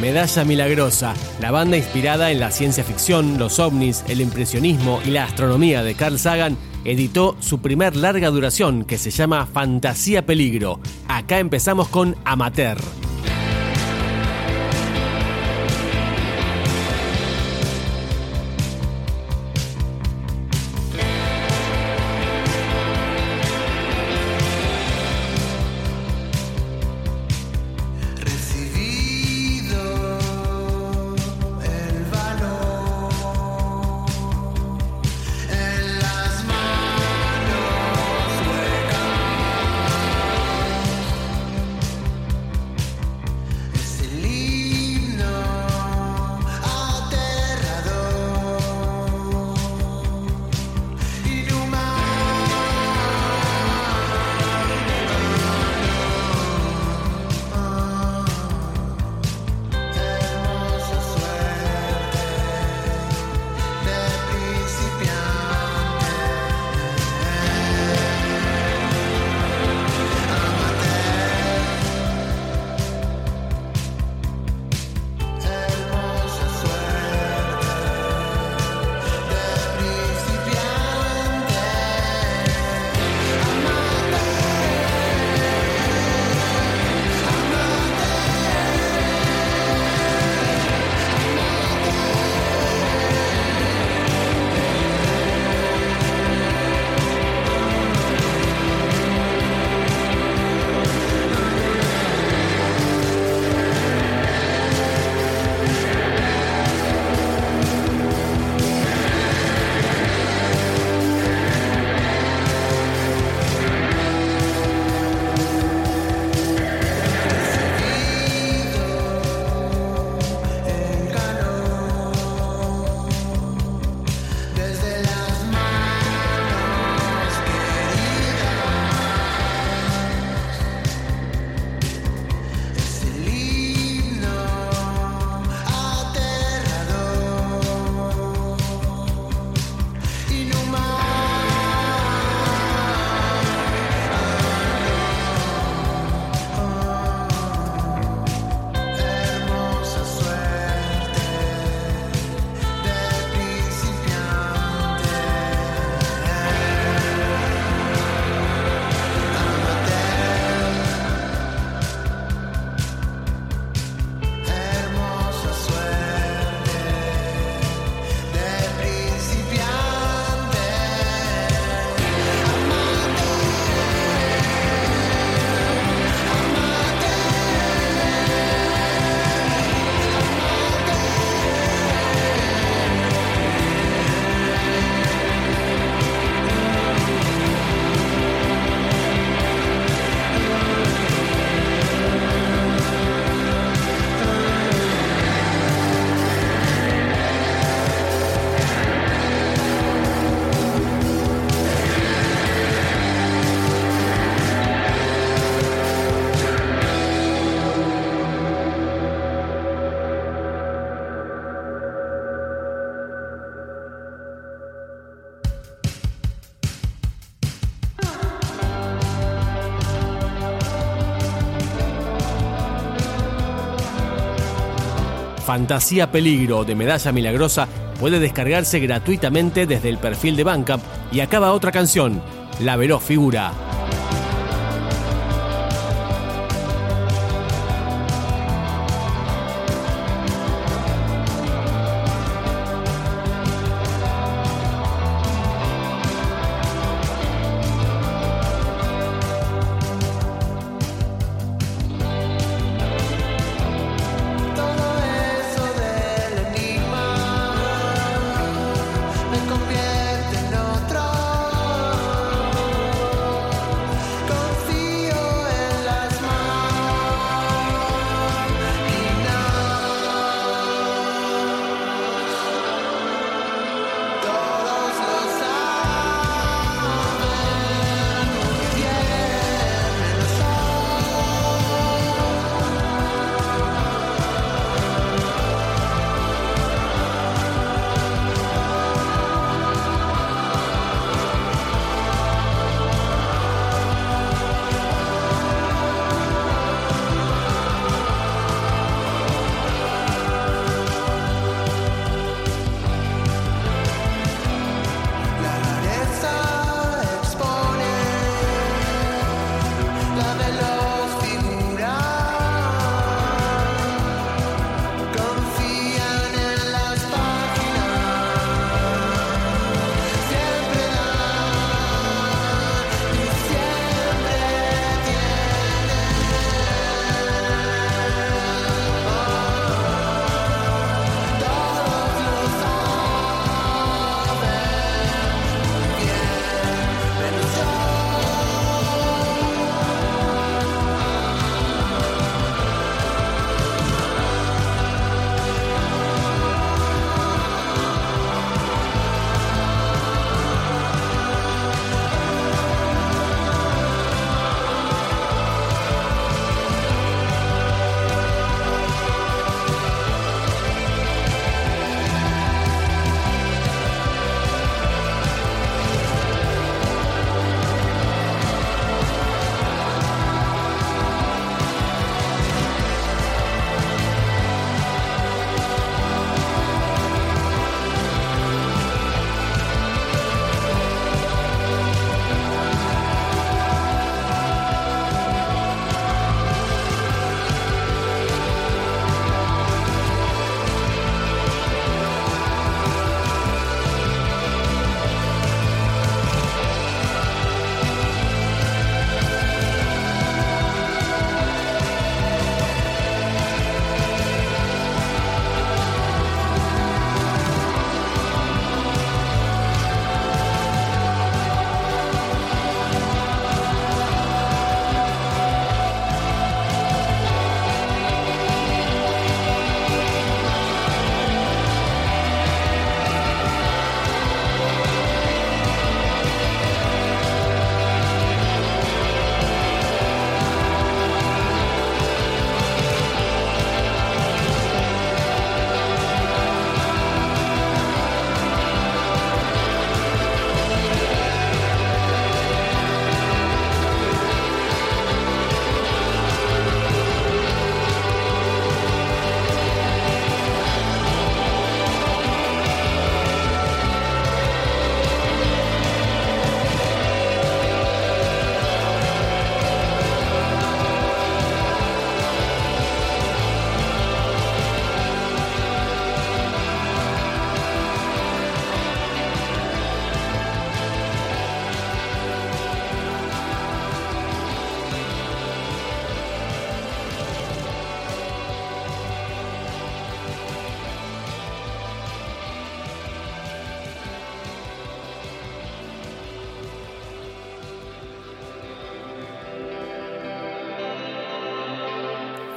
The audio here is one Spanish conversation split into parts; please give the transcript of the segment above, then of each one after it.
Medalla Milagrosa, la banda inspirada en la ciencia ficción, los ovnis, el impresionismo y la astronomía de Carl Sagan, editó su primer larga duración que se llama Fantasía Peligro. Acá empezamos con Amateur. Fantasía Peligro de Medalla Milagrosa puede descargarse gratuitamente desde el perfil de Bandcamp y acaba otra canción, La Veloz Figura.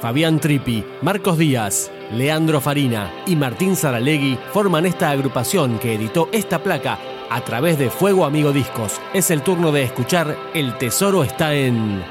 Fabián Tripi, Marcos Díaz, Leandro Farina y Martín Saralegui forman esta agrupación que editó esta placa a través de Fuego Amigo Discos. Es el turno de escuchar El Tesoro está en...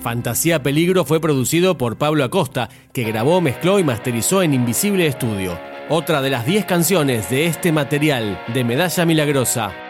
Fantasía Peligro fue producido por Pablo Acosta, que grabó, mezcló y masterizó en Invisible Estudio. Otra de las 10 canciones de este material de Medalla Milagrosa